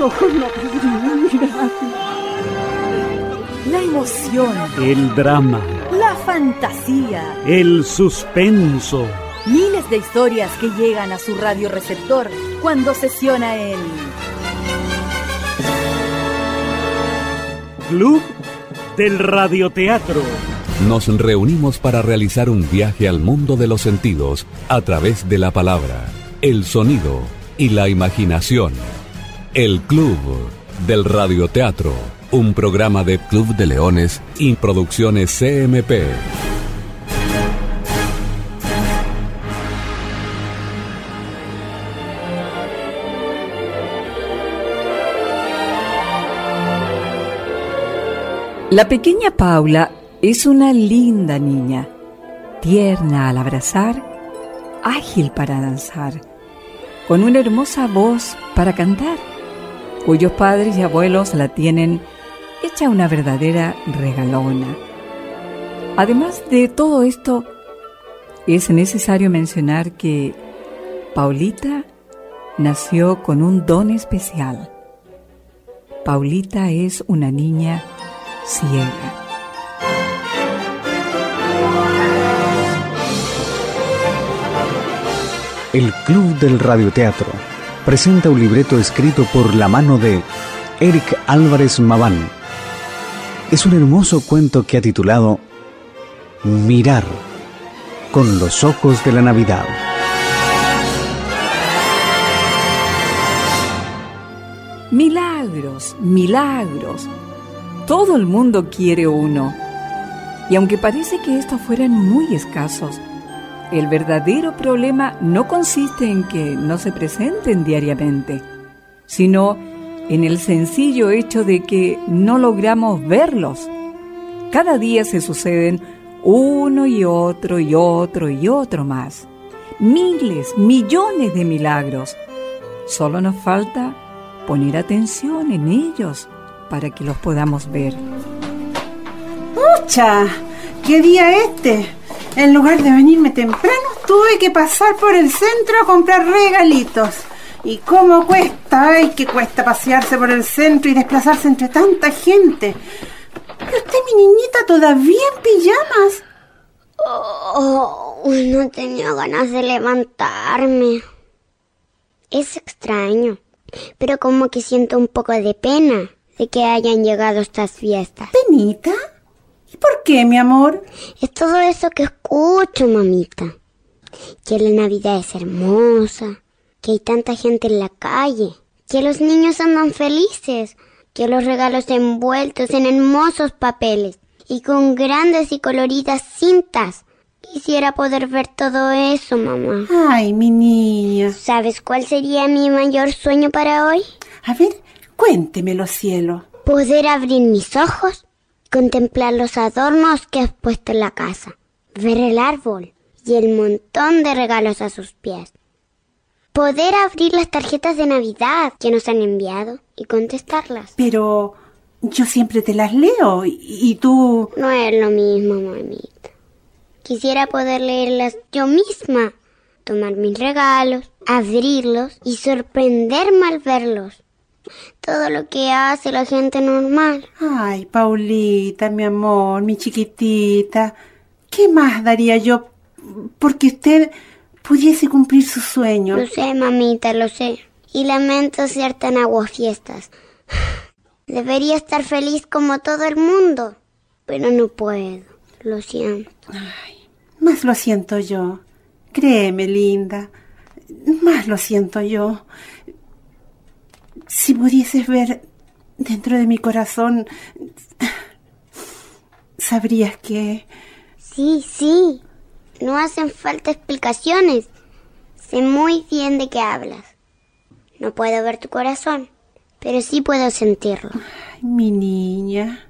ojos no. La emoción, El drama, la fantasía, el suspenso. miles de historias que llegan a su radioreceptor cuando sesiona el Club del Radioteatro. Nos reunimos para realizar un viaje al mundo de los sentidos a través de la palabra, el sonido y la imaginación. El Club del Radioteatro, un programa de Club de Leones y Producciones CMP. La pequeña Paula es una linda niña, tierna al abrazar, ágil para danzar, con una hermosa voz para cantar, cuyos padres y abuelos la tienen hecha una verdadera regalona. Además de todo esto, es necesario mencionar que Paulita nació con un don especial. Paulita es una niña ciega. El Club del Radioteatro presenta un libreto escrito por la mano de Eric Álvarez Maván. Es un hermoso cuento que ha titulado Mirar con los ojos de la Navidad. Milagros, milagros. Todo el mundo quiere uno. Y aunque parece que estos fueran muy escasos, el verdadero problema no consiste en que no se presenten diariamente, sino en el sencillo hecho de que no logramos verlos. Cada día se suceden uno y otro y otro y otro más. Miles, millones de milagros. Solo nos falta poner atención en ellos para que los podamos ver. ¡Pucha! ¿Qué día este? En lugar de venirme temprano, tuve que pasar por el centro a comprar regalitos. ¿Y cómo cuesta? ¡Ay, que cuesta pasearse por el centro y desplazarse entre tanta gente! ¿Pero usted, mi niñita, todavía en pijamas? Oh, no tenía ganas de levantarme. Es extraño, pero como que siento un poco de pena de que hayan llegado estas fiestas. ¿Penita? ¿Y por qué, mi amor? Es todo eso que escucho, mamita. Que la Navidad es hermosa, que hay tanta gente en la calle, que los niños andan felices, que los regalos envueltos en hermosos papeles y con grandes y coloridas cintas. Quisiera poder ver todo eso, mamá. Ay, mi niña. ¿Sabes cuál sería mi mayor sueño para hoy? A ver, cuéntemelo, cielo. Poder abrir mis ojos, contemplar los adornos que has puesto en la casa, ver el árbol y el montón de regalos a sus pies. Poder abrir las tarjetas de Navidad que nos han enviado y contestarlas. Pero yo siempre te las leo y, y tú... No es lo mismo, mamita. Quisiera poder leerlas yo misma, tomar mis regalos, abrirlos y sorprenderme al verlos. Todo lo que hace la gente normal. Ay, Paulita, mi amor, mi chiquitita. ¿Qué más daría yo porque usted pudiese cumplir su sueño? Lo sé, mamita, lo sé. Y lamento ser tan aguafiestas. Debería estar feliz como todo el mundo, pero no puedo. Lo siento. Ay, más lo siento yo. Créeme, linda. Más lo siento yo. Si pudieses ver dentro de mi corazón, sabrías que... Sí, sí. No hacen falta explicaciones. Sé muy bien de qué hablas. No puedo ver tu corazón, pero sí puedo sentirlo. Ay, mi niña.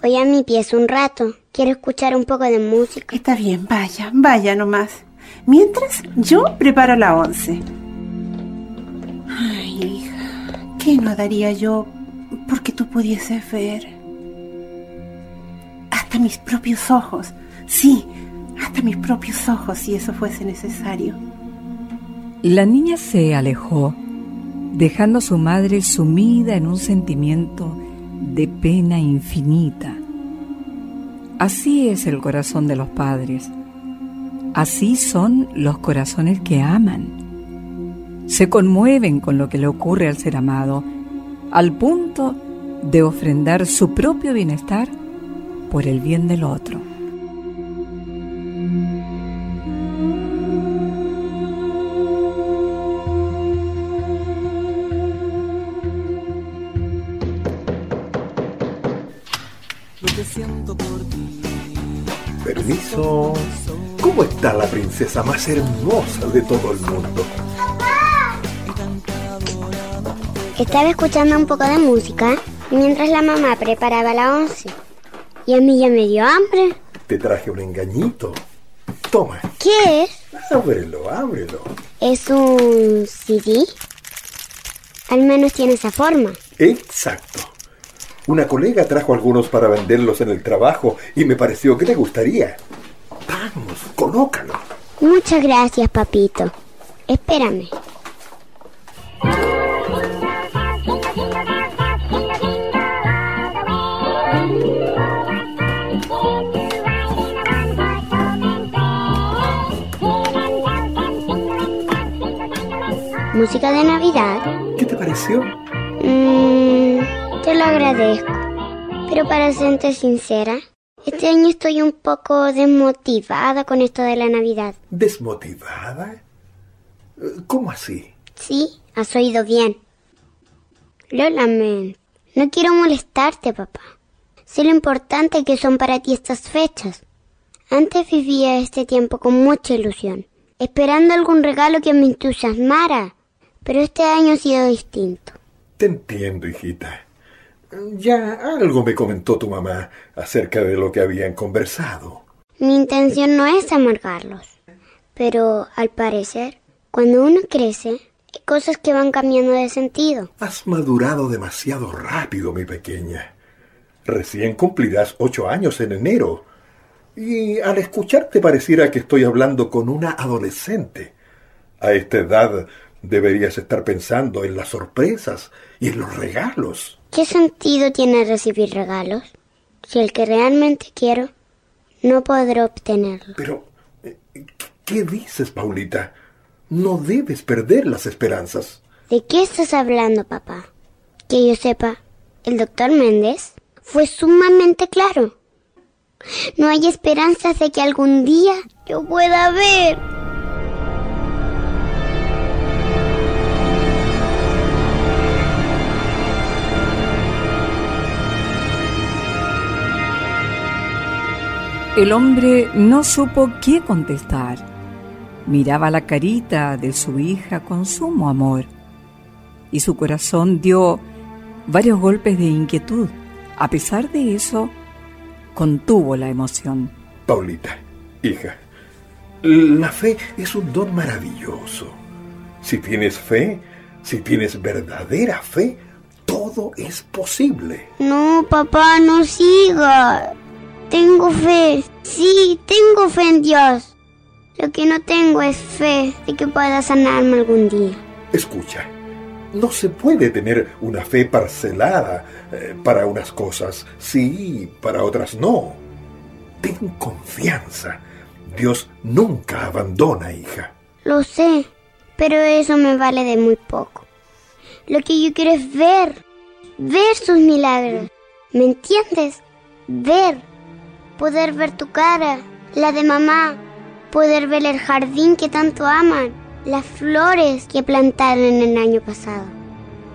Voy a mi pieza un rato. Quiero escuchar un poco de música. Está bien, vaya, vaya nomás. Mientras yo preparo la once. Ay, hija, ¿qué no daría yo porque tú pudieses ver? Hasta mis propios ojos. Sí, hasta mis propios ojos si eso fuese necesario. La niña se alejó dejando a su madre sumida en un sentimiento de pena infinita. Así es el corazón de los padres. Así son los corazones que aman. Se conmueven con lo que le ocurre al ser amado, al punto de ofrendar su propio bienestar por el bien del otro. Permiso. ¿Cómo está la princesa más hermosa de todo el mundo? Estaba escuchando un poco de música mientras la mamá preparaba la once. Y a mí ya me dio hambre. Te traje un engañito. Toma. ¿Qué es? Ábrelo, ábrelo. ¿Es un CD? Al menos tiene esa forma. Exacto. Una colega trajo algunos para venderlos en el trabajo y me pareció que te gustaría. Vamos, colócalo. Muchas gracias, papito. Espérame. Música de Navidad. ¿Qué te pareció? Mm, te lo agradezco. Pero para serte sincera, este año estoy un poco desmotivada con esto de la Navidad. ¿Desmotivada? ¿Cómo así? Sí, has oído bien. Lo lamento. No quiero molestarte, papá. Sé lo importante que son para ti estas fechas. Antes vivía este tiempo con mucha ilusión, esperando algún regalo que me entusiasmara, pero este año ha sido distinto. Te entiendo, hijita. Ya algo me comentó tu mamá acerca de lo que habían conversado. Mi intención no es amargarlos, pero al parecer, cuando uno crece, hay cosas que van cambiando de sentido. Has madurado demasiado rápido, mi pequeña. Recién cumplirás ocho años en enero. Y al escucharte pareciera que estoy hablando con una adolescente. A esta edad deberías estar pensando en las sorpresas y en los regalos. ¿Qué sentido tiene recibir regalos si el que realmente quiero no podré obtenerlo? Pero, eh, ¿qué dices, Paulita? No debes perder las esperanzas. ¿De qué estás hablando, papá? Que yo sepa, el doctor Méndez fue sumamente claro. No hay esperanzas de que algún día yo pueda ver. El hombre no supo qué contestar. Miraba la carita de su hija con sumo amor y su corazón dio varios golpes de inquietud. A pesar de eso, contuvo la emoción. Paulita, hija, la fe es un don maravilloso. Si tienes fe, si tienes verdadera fe, todo es posible. No, papá, no siga. Tengo fe. Sí, tengo fe en Dios. Lo que no tengo es fe de que pueda sanarme algún día. Escucha, no se puede tener una fe parcelada eh, para unas cosas, sí, para otras no. Ten confianza. Dios nunca abandona, hija. Lo sé, pero eso me vale de muy poco. Lo que yo quiero es ver, ver sus milagros. ¿Me entiendes? Ver, poder ver tu cara, la de mamá, poder ver el jardín que tanto aman, las flores que plantaron el año pasado.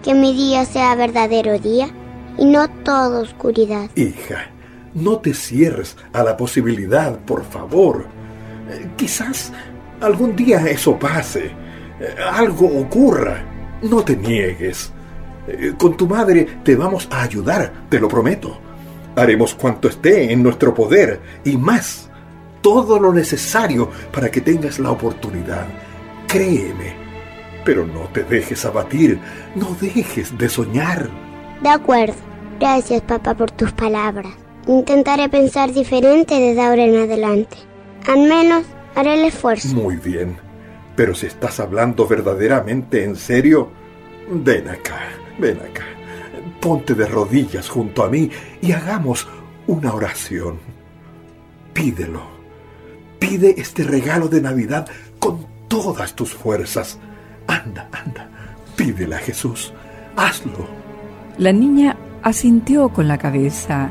Que mi día sea verdadero día y no toda oscuridad. Hija, no te cierres a la posibilidad, por favor. Eh, quizás algún día eso pase, eh, algo ocurra. No te niegues. Eh, Con tu madre te vamos a ayudar, te lo prometo. Haremos cuanto esté en nuestro poder y más, todo lo necesario para que tengas la oportunidad. Créeme, pero no te dejes abatir, no dejes de soñar. De acuerdo. Gracias, papá, por tus palabras. Intentaré pensar diferente desde ahora en adelante. Al menos haré el esfuerzo. Muy bien, pero si estás hablando verdaderamente en serio, Ven acá, ven acá. Ponte de rodillas junto a mí y hagamos una oración. Pídelo. Pide este regalo de Navidad con todas tus fuerzas. Anda, anda. Pídele a Jesús. Hazlo. La niña asintió con la cabeza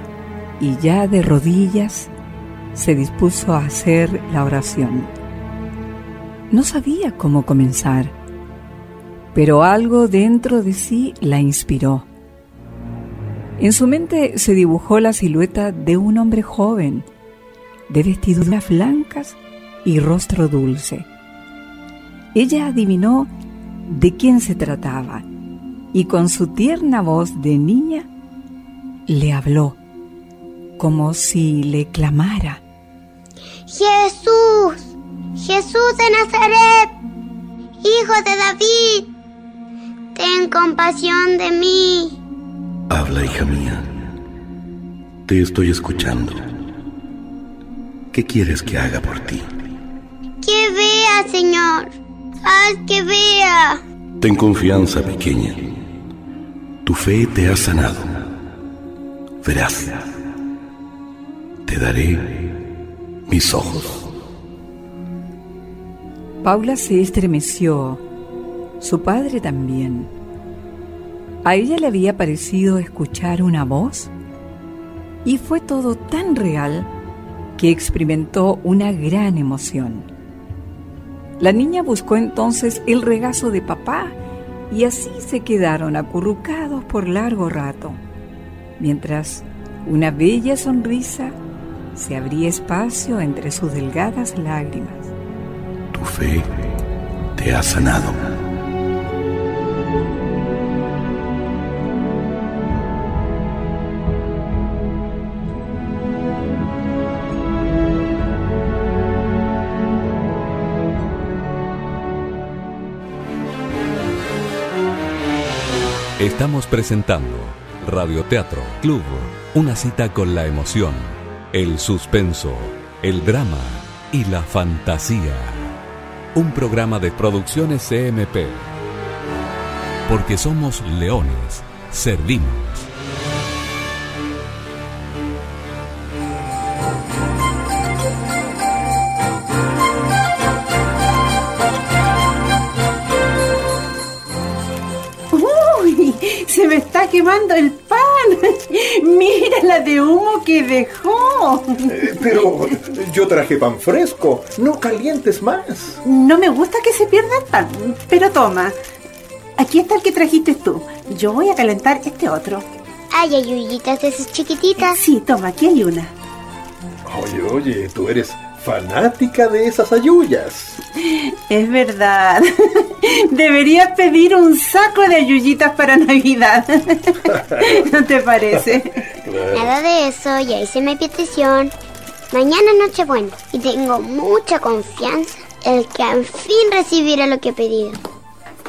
y ya de rodillas se dispuso a hacer la oración. No sabía cómo comenzar, pero algo dentro de sí la inspiró. En su mente se dibujó la silueta de un hombre joven, de vestiduras blancas y rostro dulce. Ella adivinó de quién se trataba y con su tierna voz de niña le habló como si le clamara. Jesús, Jesús de Nazaret, Hijo de David, ten compasión de mí. Habla, hija mía. Te estoy escuchando. ¿Qué quieres que haga por ti? Que vea, Señor. Haz que vea. Ten confianza, pequeña. Tu fe te ha sanado. Verás. Te daré mis ojos. Paula se estremeció. Su padre también. A ella le había parecido escuchar una voz y fue todo tan real que experimentó una gran emoción. La niña buscó entonces el regazo de papá y así se quedaron acurrucados por largo rato, mientras una bella sonrisa se abría espacio entre sus delgadas lágrimas. Tu fe te ha sanado. Estamos presentando Radioteatro Club, una cita con la emoción, el suspenso, el drama y la fantasía. Un programa de producciones CMP. Porque somos leones, servimos. Quemando el pan. Mira la de humo que dejó. Eh, pero yo traje pan fresco. No calientes más. No me gusta que se pierda el pan, pero toma. Aquí está el que trajiste tú. Yo voy a calentar este otro. Ay, ayuyitas de esas chiquititas. Sí, toma, aquí hay una. Oye, oye, tú eres fanática de esas ayuyas. Es verdad. Deberías pedir un saco de ayuyitas para Navidad. ¿No te parece? Nada de eso, ya hice mi petición. Mañana Nochebuena y tengo mucha confianza en que al fin recibiré lo que he pedido.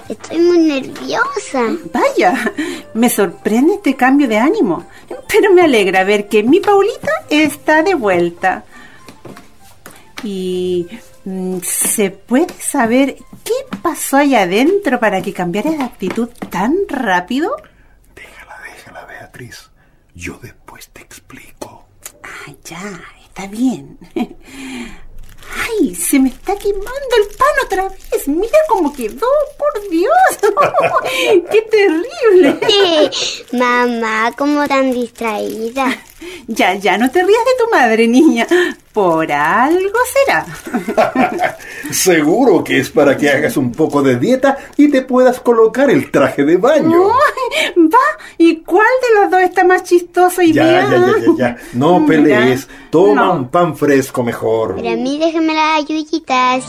Estoy muy nerviosa. Vaya, me sorprende este cambio de ánimo, pero me alegra ver que mi Paulita está de vuelta. Y mm, ¿se puede saber qué pasó allá adentro para que cambiara de actitud tan rápido? Déjala, déjala, Beatriz. Yo después te explico. Ah, ya, está bien. ¡Ay! Se me está quemando el pan otra vez. Mira cómo quedó, por Dios. ¡Qué terrible! Mamá, como tan distraída. Ya, ya, no te rías de tu madre, niña. Por algo será. Seguro que es para que hagas un poco de dieta y te puedas colocar el traje de baño. Va, ¿y cuál de los dos está más chistoso y Ya, bien? ya, ya, ya, ya. No pelees. Toma No. un pan fresco mejor. Pero a mí déjame las ayuyitas.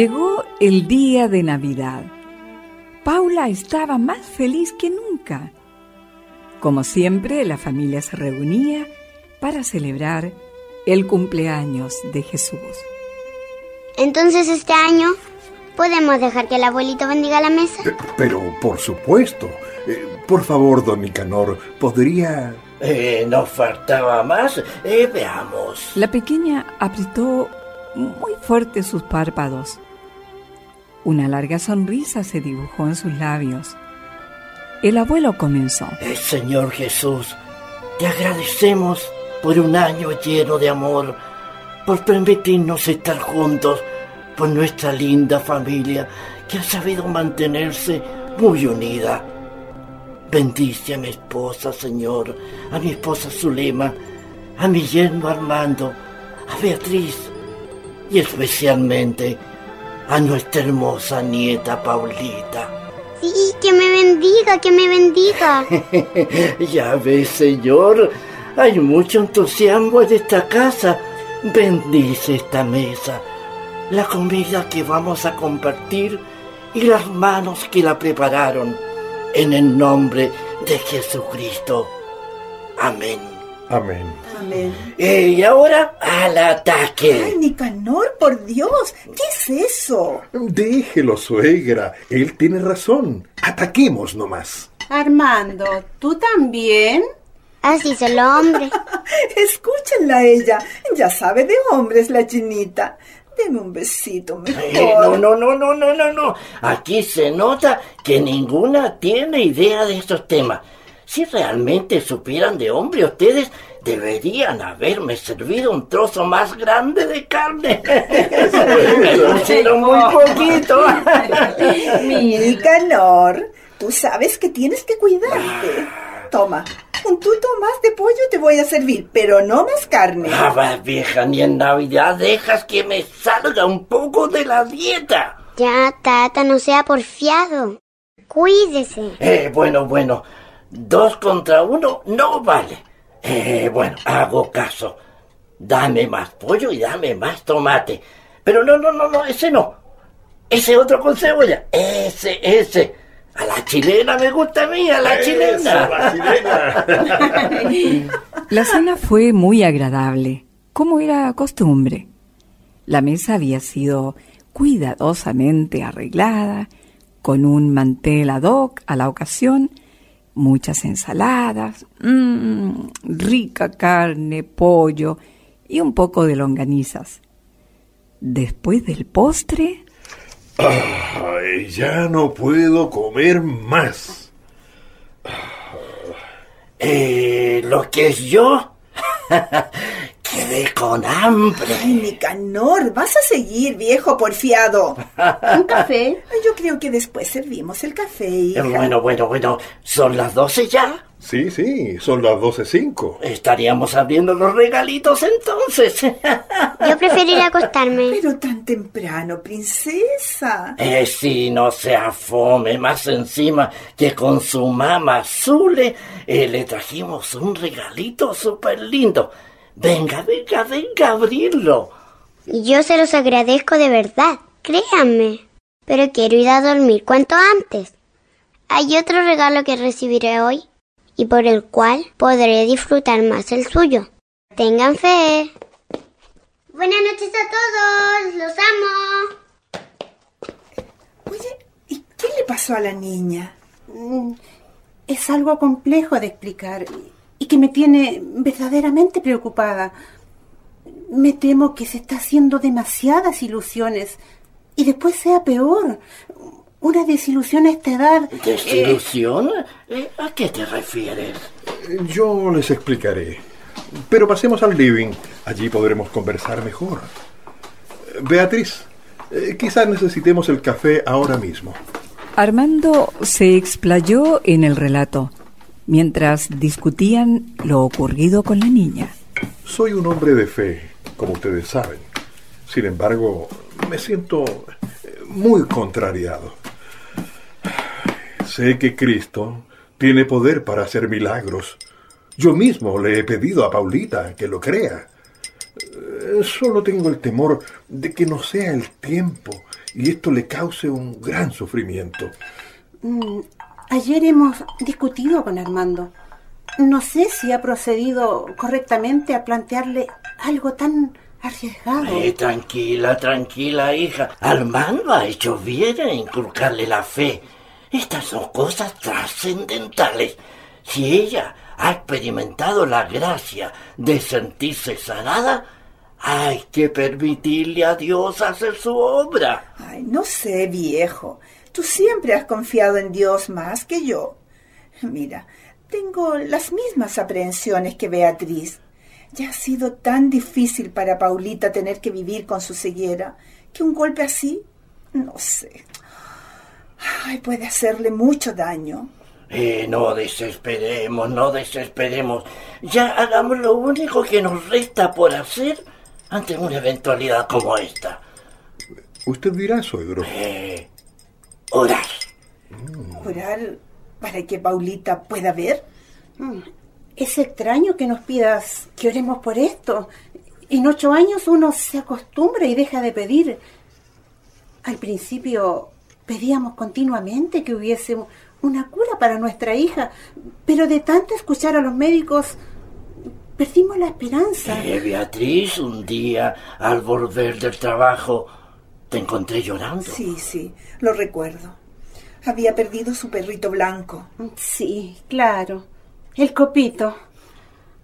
Llegó el día de Navidad. Paula estaba más feliz que nunca. Como siempre, la familia se reunía para celebrar el cumpleaños de Jesús. Entonces este año ¿Podemos dejar que el abuelito bendiga la mesa? Eh, Pero, por supuesto. Eh, por favor, don Nicanor, ¿podría...? Eh, nos faltaba más. Eh, veamos. La pequeña apretó muy fuerte sus párpados. Una larga sonrisa se dibujó en sus labios. El abuelo comenzó. Eh, Señor Jesús, te agradecemos por un año lleno de amor, por permitirnos estar juntos, por nuestra linda familia que ha sabido mantenerse muy unida. Bendice a mi esposa, Señor, a mi esposa Zulema, a mi yerno Armando, a Beatriz y especialmente a nuestra hermosa nieta Paulita. Sí, que me bendiga, que me bendiga. ya ves, Señor, hay mucho entusiasmo en esta casa. Bendice esta mesa, la comida que vamos a compartir y las manos que la prepararon. En el nombre de Jesucristo. Amén. Amén. Amén. Eh, y ahora al ataque. Ay, Nicanor, por Dios, ¿qué es eso? Déjelo, suegra. Él tiene razón. Ataquemos nomás. Armando, ¿tú también? Así son los hombres. Escúchenla a ella. Ya sabe de hombres la chinita. Deme un besito mejor. Eh, no, no, no, no, no, no, no. Aquí se nota que ninguna tiene idea de estos temas. Si realmente supieran de hombre, ustedes deberían haberme servido un trozo más grande de carne. Me pusieron muy poquito. Mi Nicanor, tú sabes que tienes que cuidarte. Toma, un tuto más de pollo te voy a servir, pero no más carne. Ah, va, vieja, ni en Navidad dejas que me salga un poco de la dieta. Ya, tata, no sea porfiado. Cuídese. Eh, bueno, bueno, dos contra uno no vale. Eh, bueno, hago caso. Dame más pollo y dame más tomate. Pero no, no, no, no, ese no. Ese otro con cebolla. Ese, ese. A la chilena me gusta a mí, a la chilena. la chilena. La cena fue muy agradable, como era costumbre. La mesa había sido cuidadosamente arreglada, con un mantel ad hoc a la ocasión, muchas ensaladas, mmm, rica carne, pollo y un poco de longanizas. Después del postre, Ay, ya no puedo comer más. Eh, lo que es yo. Quedé con hambre. Ay, Nicanor, vas a seguir, viejo porfiado. ¿Un café? Yo creo que después servimos el café, hija. Bueno, bueno, bueno. ¿Son las doce ya? Sí, sí, son las 12.05. Estaríamos abriendo los regalitos entonces. Yo preferiría acostarme. Pero tan temprano, princesa. Eh, sí, no sea fome, más encima que con su mamá Zule eh, le trajimos un regalito súper lindo. Venga, venga, venga a abrirlo. Y yo se los agradezco de verdad, créanme. Pero quiero ir a dormir cuanto antes. Hay otro regalo que recibiré hoy y por el cual podré disfrutar más el suyo. Tengan fe. Buenas noches a todos, los amo. Oye, ¿y qué le pasó a la niña? Mm, Es algo complejo de explicar que me tiene verdaderamente preocupada. Me temo que se está haciendo demasiadas ilusiones y después sea peor. Una desilusión a esta edad. eh, ¿Desilusión? Eh, ¿A qué te refieres? Yo les explicaré. Pero pasemos al living. Allí podremos conversar mejor. Beatriz, eh, quizás necesitemos el café ahora mismo. Armando se explayó en el relato, mientras discutían lo ocurrido con la niña. Soy un hombre de fe, como ustedes saben. Sin embargo, me siento eh, muy contrariado. Sé que Cristo tiene poder para hacer milagros. Yo mismo le he pedido a Paulita que lo crea. Eh, Solo tengo el temor de que no sea el tiempo y esto le cause un gran sufrimiento. Ayer hemos discutido con Armando. No sé si ha procedido correctamente a plantearle algo tan arriesgado. Eh, tranquila, tranquila, hija. Armando ha hecho bien en inculcarle la fe. Estas son cosas trascendentales. Si ella ha experimentado la gracia de sentirse sanada, hay que permitirle a Dios hacer su obra. Ay, no sé, viejo. Tú siempre has confiado en Dios más que yo. Mira, tengo las mismas aprehensiones que Beatriz. Ya ha sido tan difícil para Paulita tener que vivir con su ceguera que un golpe así, no sé. Ay, puede hacerle mucho daño. Eh, no desesperemos, no desesperemos. Ya hagamos lo único que nos resta por hacer ante una eventualidad como esta. Usted dirá, suegro. Eh, orar. ¿Orar para que Paulita pueda ver? Mm, Es extraño que nos pidas que oremos por esto. En ocho años uno se acostumbra y deja de pedir. Al principio pedíamos continuamente que hubiese una cura para nuestra hija, pero de tanto escuchar a los médicos perdimos la esperanza. Eh, Beatriz, un día al volver del trabajo te encontré llorando. Sí, sí, lo recuerdo. Había perdido su perrito blanco. Sí, claro. El copito.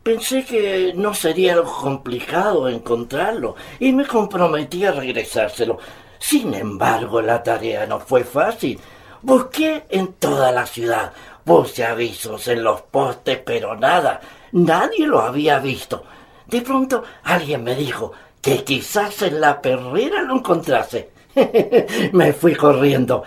Pensé que no sería algo complicado encontrarlo y me comprometí a regresárselo. Sin embargo, la tarea no fue fácil. Busqué en toda la ciudad, puse avisos en los postes, pero nada, nadie lo había visto. De pronto alguien me dijo que quizás en la perrera lo encontrase. me fui corriendo.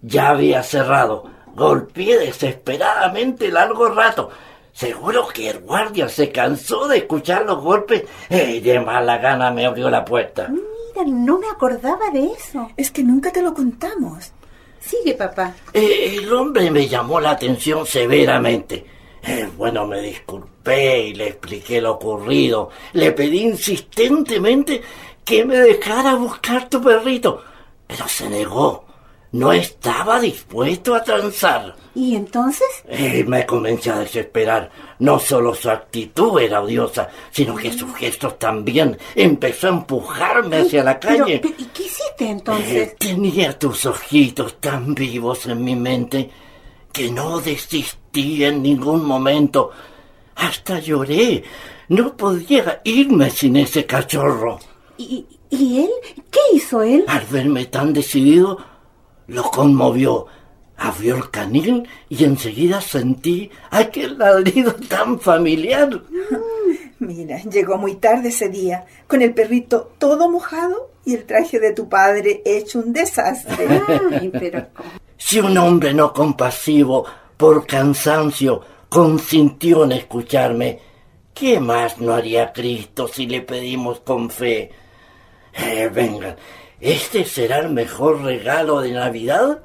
Ya había cerrado. Golpeé desesperadamente largo rato. Seguro que el guardia se cansó de escuchar los golpes y de mala gana me abrió la puerta. Mira, no me acordaba de eso. Es que nunca te lo contamos. Sigue, papá. Eh, el hombre me llamó la atención severamente. Eh, bueno, me disculpé y le expliqué lo ocurrido. Le pedí insistentemente que me dejara buscar tu perrito, pero se negó. No estaba dispuesto a transar. ¿Y entonces? Eh, me comencé a desesperar. No solo su actitud era odiosa, sino que sus gestos también. Empezó a empujarme hacia la calle. pero, ¿Y qué hiciste entonces? Eh, tenía tus ojitos tan vivos en mi mente que no desistí en ningún momento. Hasta lloré. No podía irme sin ese cachorro. ¿Y, ¿Y él? ¿Qué hizo él? Al verme tan decidido, lo conmovió. Abrió el canil y enseguida sentí aquel ladrido tan familiar. Mira, llegó muy tarde ese día, con el perrito todo mojado y el traje de tu padre hecho un desastre. Ay, pero Si un hombre no compasivo, por cansancio, consintió en escucharme, ¿qué más no haría Cristo si le pedimos con fe? Eh, vengan, este será el mejor regalo de Navidad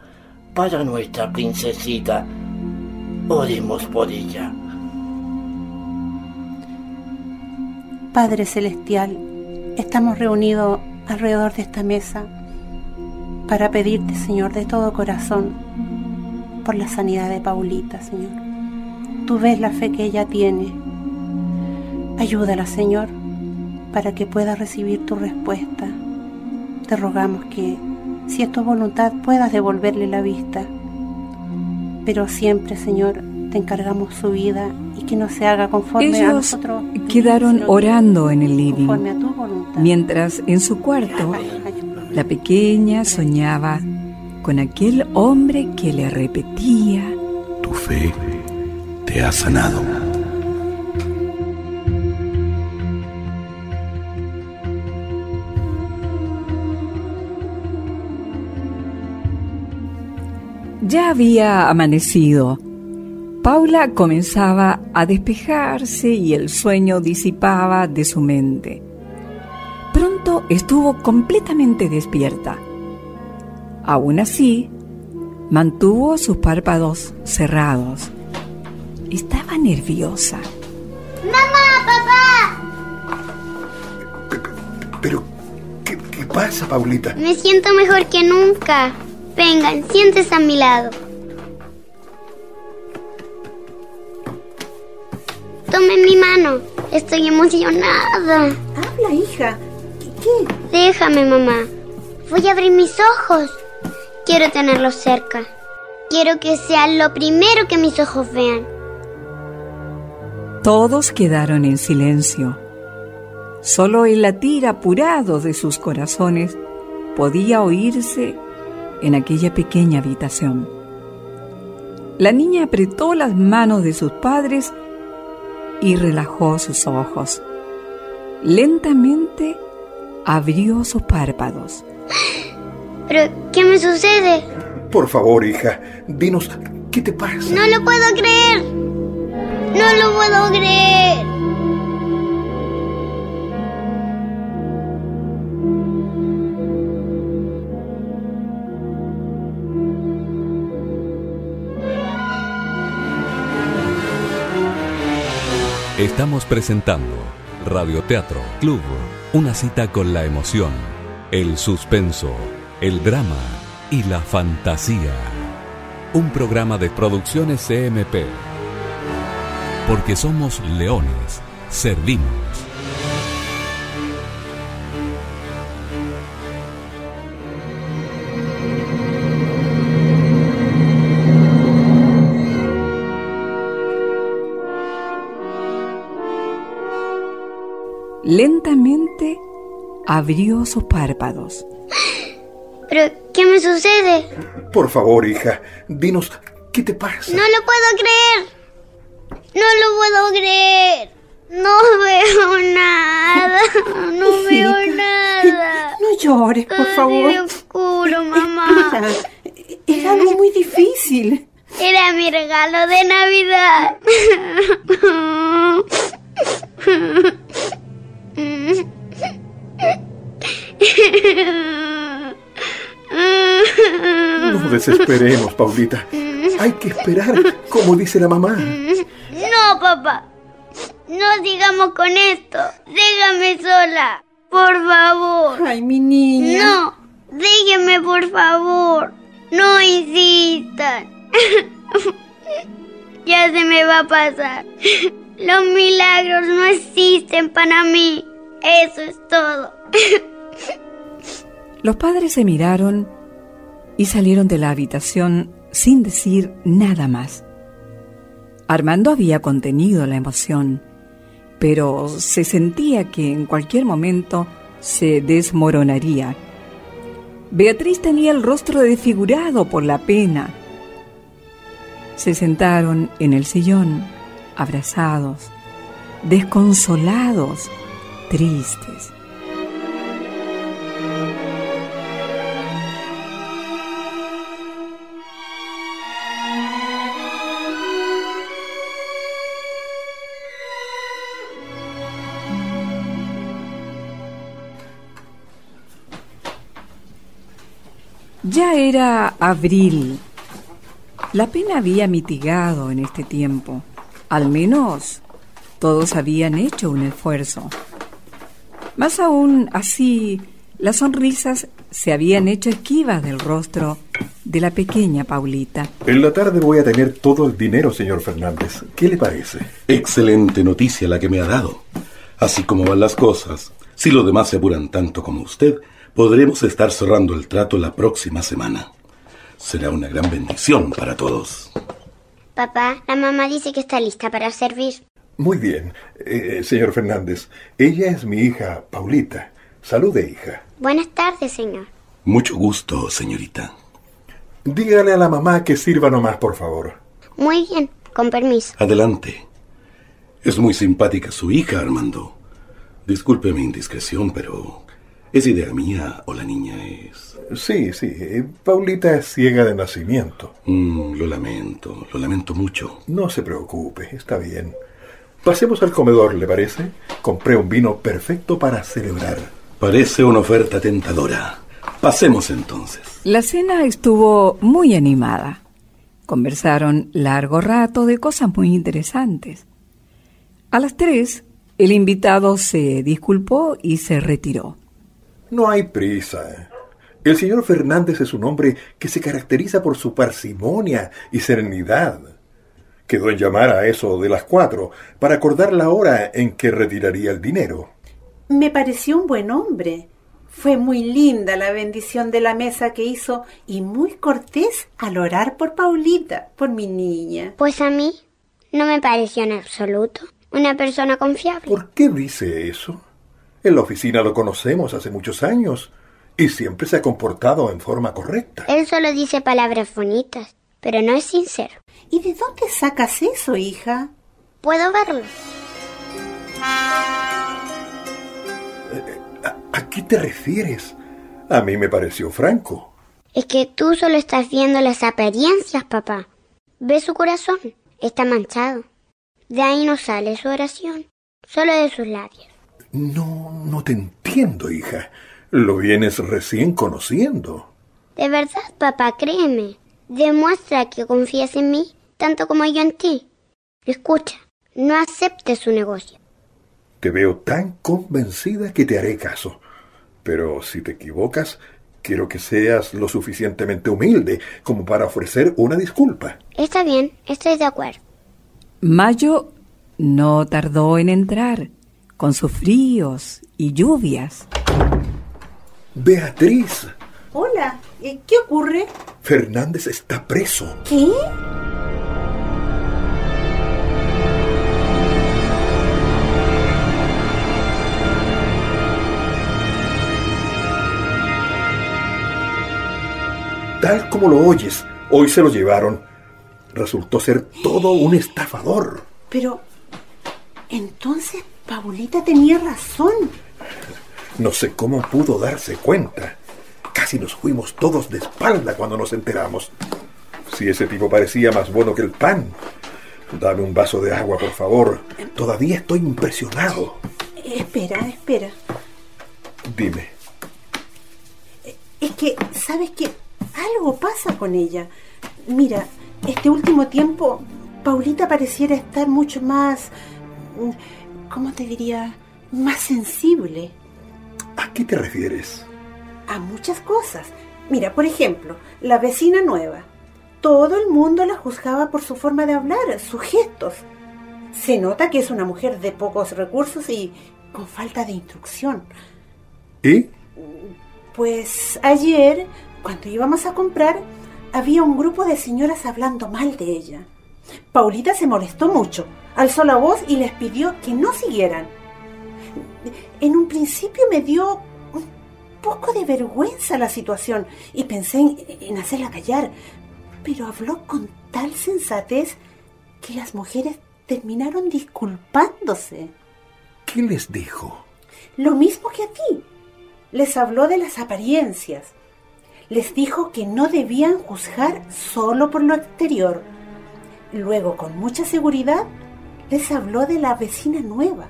para nuestra princesita. Oremos por ella. Padre Celestial, estamos reunidos alrededor de esta mesa para pedirte, Señor, de todo corazón, por la sanidad de Paulita, Señor. Tú ves la fe que ella tiene. Ayúdala, Señor, para que pueda recibir tu respuesta. Te rogamos que, si es tu voluntad, puedas devolverle la vista. Pero siempre, Señor, te encargamos su vida y que no se haga conforme a Ellos nosotros. quedaron orando en el living, Conforme a tu voluntad. mientras en su cuarto la pequeña soñaba con aquel hombre que le repetía Tu fe te ha sanado. Ya había amanecido. Paula comenzaba a despejarse y el sueño disipaba de su mente. Estuvo completamente despierta. Aún así, mantuvo sus párpados cerrados. Estaba nerviosa. ¡Mamá, papá! Pero, ¿qué, qué pasa, Paulita? Me siento mejor que nunca. Vengan, siéntese a mi lado. Tomen mi mano. Estoy emocionada. Habla, hija. Déjame, mamá. Voy a abrir mis ojos. Quiero tenerlos cerca. Quiero que sea lo primero que mis ojos vean. Todos quedaron en silencio. Solo el latir apurado de sus corazones podía oírse en aquella pequeña habitación. La niña apretó las manos de sus padres y relajó sus ojos. Lentamente abrió sus párpados. ¿Pero qué me sucede? Por favor, hija, dinos, ¿qué te pasa? No lo puedo creer. No lo puedo creer. Estamos presentando Radioteatro Club, una cita con la emoción, el suspenso, el drama y la fantasía. Un programa de producciones CMP. Porque somos leones, servimos. Lentamente abrió sus párpados. ¿Pero qué me sucede? Por favor, hija, dinos, ¿qué te pasa? No lo puedo creer. No lo puedo creer. No veo nada. No veo Hijita, nada. No llores, por Todo favor. es oscuro, mamá. Era, era algo muy difícil. Era mi regalo de Navidad. No desesperemos, Paulita. Hay que esperar, como dice la mamá. No, papá. No sigamos con esto. Déjame sola. Por favor. Ay, mi niña. No. Déjenme, por favor. No insistan. ya se me va a pasar. Los milagros no existen para mí. Eso es todo. Los padres se miraron y salieron de la habitación sin decir nada más. Armando había contenido la emoción, pero se sentía que en cualquier momento se desmoronaría. Beatriz tenía el rostro desfigurado por la pena. Se sentaron en el sillón, abrazados, desconsolados, tristes. Ya era abril. La pena había mitigado en este tiempo. Al menos todos habían hecho un esfuerzo. Más aún así, las sonrisas se habían hecho esquivas del rostro de la pequeña Paulita. En la tarde voy a tener todo el dinero, señor Fernández. ¿Qué le parece? Excelente noticia la que me ha dado. Así como van las cosas, si los demás se apuran tanto como usted, podremos estar cerrando el trato la próxima semana. Será una gran bendición para todos. Papá, la mamá dice que está lista para servir. Muy bien, eh, señor Fernández. Ella es mi hija, Paulita. Salude, hija. Buenas tardes, señor. Mucho gusto, señorita. Dígale a la mamá que sirva nomás, por favor. Muy bien, con permiso. Adelante. Es muy simpática su hija, Armando. Disculpe mi indiscreción, pero ¿es idea mía o la niña es...? Sí, sí. eh, Paulita es ciega de nacimiento. Mm, lo lamento, lo lamento mucho. No se preocupe, está bien. Pasemos al comedor, ¿le parece? Compré un vino perfecto para celebrar. Parece una oferta tentadora. Pasemos entonces. La cena estuvo muy animada. Conversaron largo rato de cosas muy interesantes. A las tres, el invitado se disculpó y se retiró. No hay prisa. El señor Fernández es un hombre que se caracteriza por su parsimonia y serenidad. Quedó en llamar a eso de las cuatro para acordar la hora en que retiraría el dinero. Me pareció un buen hombre. Fue muy linda la bendición de la mesa que hizo y muy cortés al orar por Paulita, por mi niña. Pues a mí no me pareció en absoluto una persona confiable. ¿Por qué dice eso? En la oficina lo conocemos hace muchos años y siempre se ha comportado en forma correcta. Él solo dice palabras bonitas, pero no es sincero. ¿Y de dónde sacas eso, hija? Puedo verlo. ¿A qué te refieres? A mí me pareció franco. Es que tú solo estás viendo las apariencias, papá. Ve su corazón. Está manchado. De ahí no sale su oración, solo de sus labios. No, no te entiendo, hija. Lo vienes recién conociendo. De verdad, papá, créeme. Demuestra que confías en mí, tanto como yo en ti. Escucha, no aceptes su negocio. Te veo tan convencida que te haré caso. Pero si te equivocas, quiero que seas lo suficientemente humilde como para ofrecer una disculpa. Está bien, estoy de acuerdo. Mayo no tardó en entrar, con sus fríos y lluvias. Beatriz. Hola, ¿qué ocurre? Fernández está preso. ¿Qué? Tal como lo oyes, hoy se lo llevaron. Resultó ser todo un estafador. Pero, entonces, Paulita tenía razón. No sé cómo pudo darse cuenta. Casi nos fuimos todos de espalda cuando nos enteramos. Si ese tipo parecía más bueno que el pan. Dame un vaso de agua, por favor. Todavía estoy impresionado. Espera, espera. Dime. Es que, ¿sabes qué? Algo pasa con ella. Mira, este último tiempo, Paulita pareciera estar mucho más... ¿Cómo te diría? Más sensible. ¿A qué te refieres? A muchas cosas. Mira, por ejemplo, la vecina nueva. Todo el mundo la juzgaba por su forma de hablar, sus gestos. Se nota que es una mujer de pocos recursos y con falta de instrucción. ¿Y? Pues ayer, cuando íbamos a comprar, había un grupo de señoras hablando mal de ella. Paulita se molestó mucho, alzó la voz y les pidió que no siguieran. En un principio me dio un poco de vergüenza la situación y pensé en, en hacerla callar, pero habló con tal sensatez que las mujeres terminaron disculpándose. ¿Qué les dijo? Lo mismo que a ti. Les habló de las apariencias. Les dijo que no debían juzgar solo por lo exterior. Luego, con mucha seguridad, les habló de la vecina nueva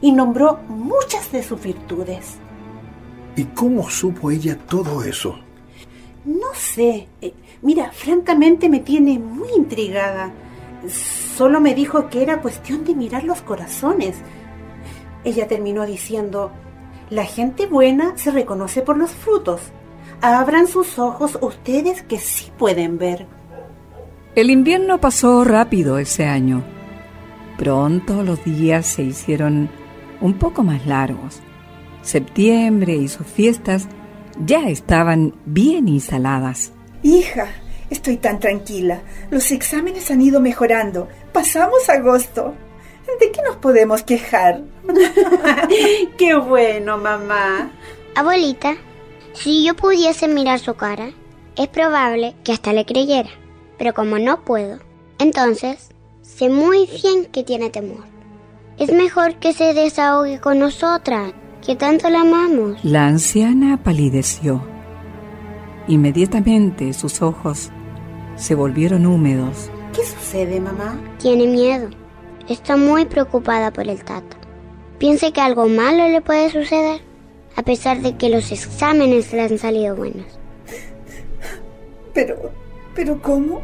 y nombró muchas de sus virtudes. ¿Y cómo supo ella todo eso? No sé. Eh, mira, francamente me tiene muy intrigada. Solo me dijo que era cuestión de mirar los corazones. Ella terminó diciendo, la gente buena se reconoce por los frutos. Abran sus ojos ustedes que sí pueden ver. El invierno pasó rápido ese año. Pronto los días se hicieron un poco más largos. Septiembre y sus fiestas ya estaban bien instaladas. Hija, estoy tan tranquila. Los exámenes han ido mejorando. Pasamos agosto. ¿De qué nos podemos quejar? ¡Qué bueno, mamá! Abuelita, si yo pudiese mirar su cara, es probable que hasta le creyera. Pero como no puedo, entonces sé muy bien que tiene temor. Es mejor que se desahogue con nosotras, que tanto la amamos. La anciana palideció. Inmediatamente sus ojos se volvieron húmedos. ¿Qué sucede, mamá? Tiene miedo. Está muy preocupada por el tato. Piensa que algo malo le puede suceder, a pesar de que los exámenes le han salido buenos. Pero, pero ¿cómo?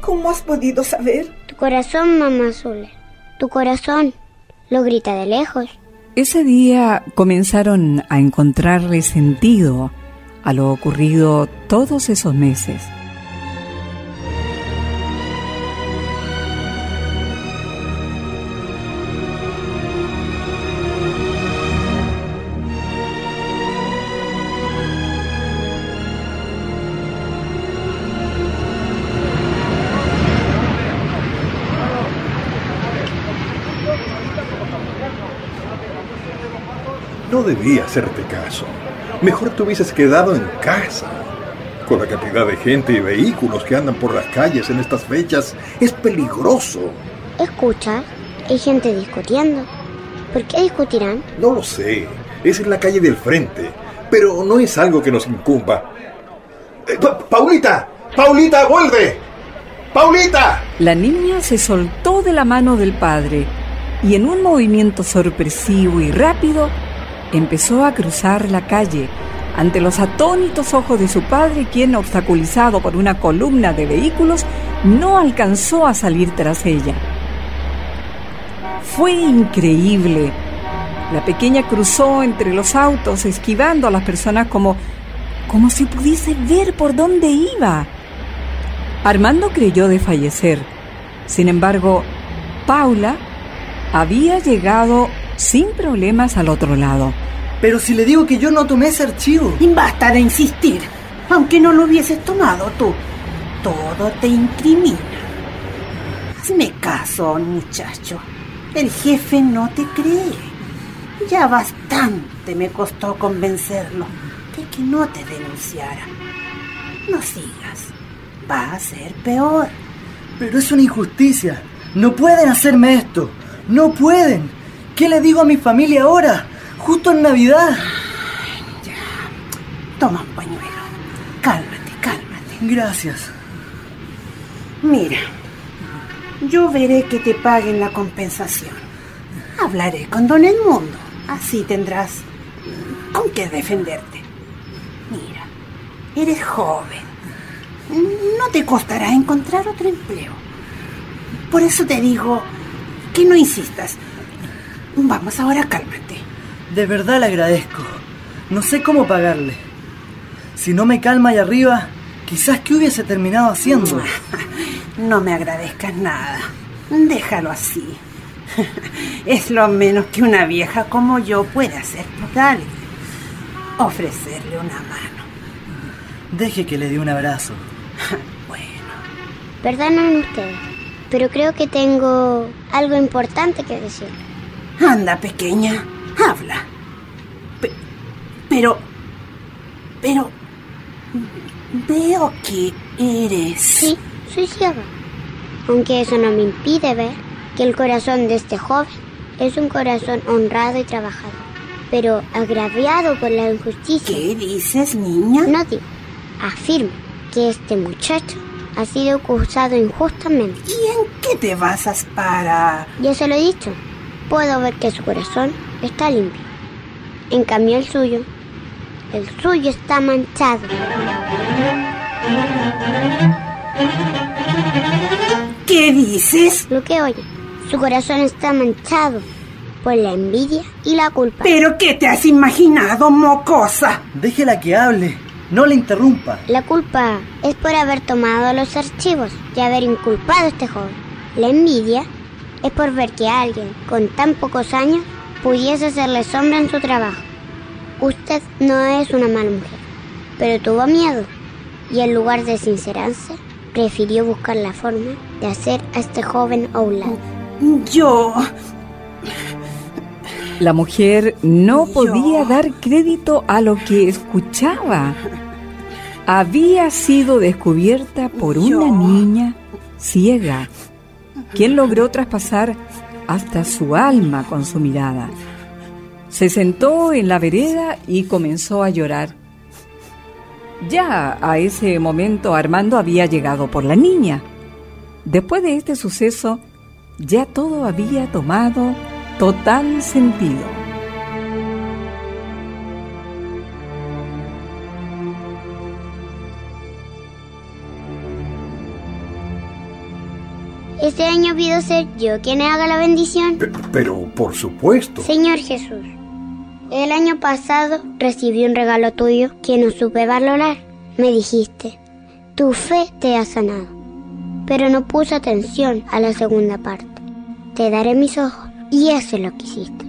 ¿Cómo has podido saber? Tu corazón, mamá Zuler. Tu corazón. Lo grita de lejos. Ese día comenzaron a encontrarle sentido a lo ocurrido todos esos meses. Debía hacerte caso. Mejor te hubieses quedado en casa. Con la cantidad de gente y vehículos que andan por las calles en estas fechas, es peligroso. Escucha, hay gente discutiendo. ¿Por qué discutirán? No lo sé. Es en la calle del frente. Pero no es algo que nos incumba. Eh, Pa- ¡Paulita! ¡Paulita, vuelve! ¡Paulita! La niña se soltó de la mano del padre y en un movimiento sorpresivo y rápido empezó a cruzar la calle ante los atónitos ojos de su padre, quien, obstaculizado por una columna de vehículos, no alcanzó a salir tras ella. Fue increíble. La pequeña cruzó entre los autos, esquivando a las personas como, como si pudiese ver por dónde iba. Armando creyó desfallecer. Sin embargo, Paula había llegado sin problemas al otro lado. Pero si le digo que yo no tomé ese archivo. Y basta de insistir. Aunque no lo hubieses tomado tú. Todo te incrimina. Hazme caso, muchacho. El jefe no te cree. Ya bastante me costó convencerlo de que no te denunciara. No sigas. Va a ser peor. Pero es una injusticia. No pueden hacerme esto. No pueden. ¿Qué le digo a mi familia ahora? Justo en Navidad. Toma un pañuelo. Cálmate, cálmate. Gracias. Mira, yo veré que te paguen la compensación. Hablaré con Don Edmundo. Así tendrás con qué defenderte. Mira, eres joven. No te costará encontrar otro empleo. Por eso te digo que no insistas. Vamos ahora, cálmate. De verdad le agradezco. No sé cómo pagarle. Si no me calma ahí arriba, quizás que hubiese terminado haciendo. No me agradezcas nada. Déjalo así. Es lo menos que una vieja como yo puede hacer por alguien. Ofrecerle una mano. Deje que le dé un abrazo. Perdonen ustedes, pero creo que tengo algo importante que decir. Anda, pequeña, habla. Pe- pero... Pero... Veo que eres... Sí, soy ciega. Aunque eso no me impide ver que el corazón de este joven es un corazón honrado y trabajador, pero agraviado por la injusticia. ¿Qué dices, niña? No digo, afirmo que este muchacho ha sido acusado injustamente. ¿Y en qué te basas para...? Ya se lo he dicho, puedo ver que su corazón está limpio. En cambio el suyo, el suyo está manchado. ¿Qué dices? Lo que oye, su corazón está manchado por la envidia y la culpa. ¿Pero qué te has imaginado, mocosa? Déjela que hable. No le interrumpa. La culpa es por haber tomado los archivos y haber inculpado a este joven. La envidia es por ver que alguien con tan pocos años pudiese hacerle sombra en su trabajo. Usted no es una mala mujer, pero tuvo miedo y en lugar de sincerarse, prefirió buscar la forma de hacer a este joven a un lado. Yo... La mujer no podía dar crédito a lo que escuchaba. Había sido descubierta por una niña ciega, quien logró traspasar hasta su alma con su mirada. Se sentó en la vereda y comenzó a llorar. Ya a ese momento Armando había llegado por la niña. Después de este suceso, ya todo había tomado total sentido. Este año pido ser yo quien haga la bendición. Pero, por supuesto. Señor Jesús, el año pasado recibí un regalo tuyo que no supe valorar. Me dijiste, tu fe te ha sanado. Pero no puse atención a la segunda parte. Te daré mis ojos y eso es lo que hiciste.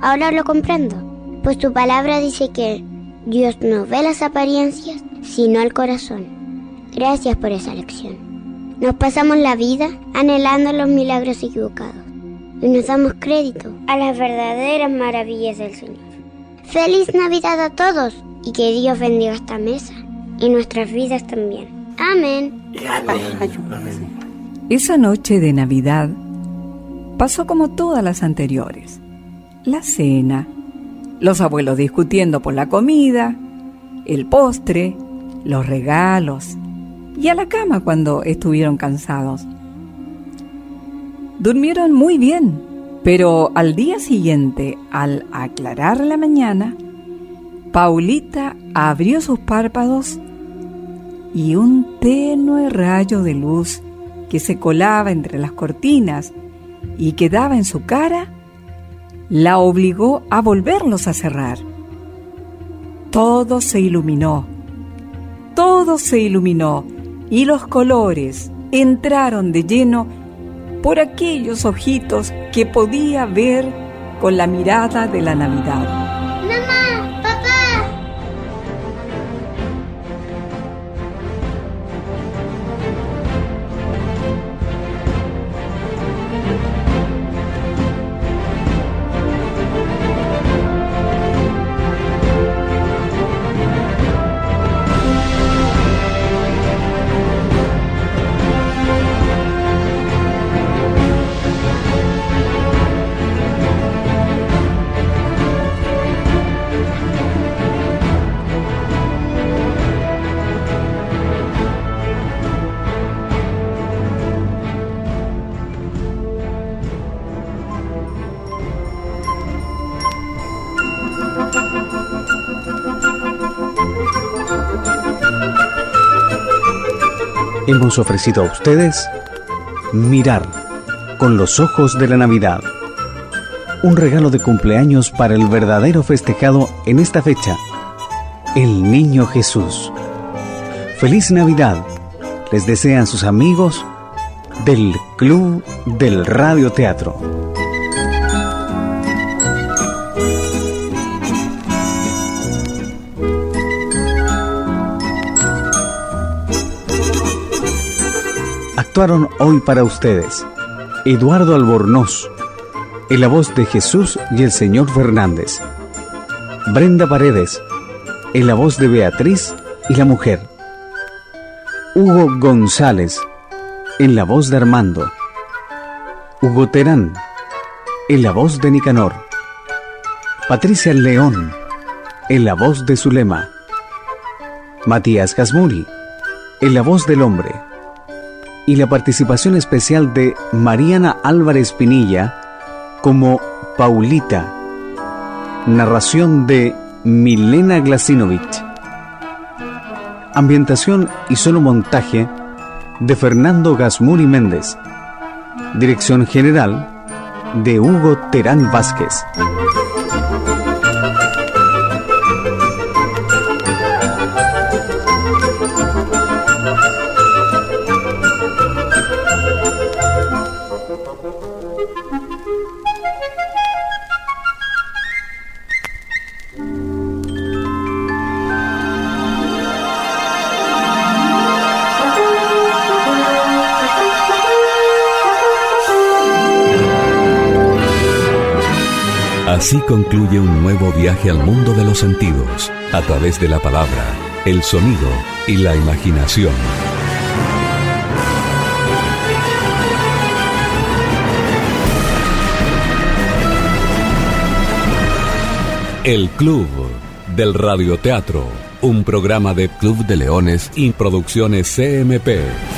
Ahora lo comprendo, pues tu palabra dice que Dios no ve las apariencias, sino el corazón. Gracias por esa lección. Nos pasamos la vida anhelando los milagros equivocados. y nos damos crédito a las verdaderas maravillas del Señor. Feliz Navidad a todos y que Dios bendiga esta mesa y nuestras vidas también. Amén. Esa noche de Navidad pasó como todas las anteriores. La cena, los abuelos discutiendo por la comida, el postre, los regalos y a la cama cuando estuvieron cansados. Durmieron muy bien, pero al día siguiente, al aclarar la mañana, Paulita abrió sus párpados y un tenue rayo de luz que se colaba entre las cortinas y quedaba en su cara, la obligó a volverlos a cerrar. Todo se iluminó, todo se iluminó y los colores entraron de lleno por aquellos ojitos que podía ver con la mirada de la Navidad. Hemos ofrecido a ustedes Mirar con los ojos de la Navidad. Un regalo de cumpleaños para el verdadero festejado en esta fecha, el Niño Jesús. Feliz Navidad, les desean sus amigos del Club del Radio actuaron hoy para ustedes. Eduardo Albornoz, en la voz de Jesús y el señor Fernández, Brenda Paredes, en la voz de Beatriz y la mujer, Hugo González, en la voz de Armando, Hugo Terán, en la voz de Nicanor, Patricia León, en la voz de Zulema, Matías Casmuri, en la voz del hombre, y la participación especial de Mariana Álvarez Pinilla como Paulita. Narración de Milena Glasinovich. Ambientación y solo montaje de Fernando Gasmuri Méndez. Dirección general de Hugo Terán Vázquez. Así concluye un nuevo viaje al mundo de los sentidos, a través de la palabra, el sonido y la imaginación. El Club del Radioteatro, un programa de Club de Leones y Producciones CMP.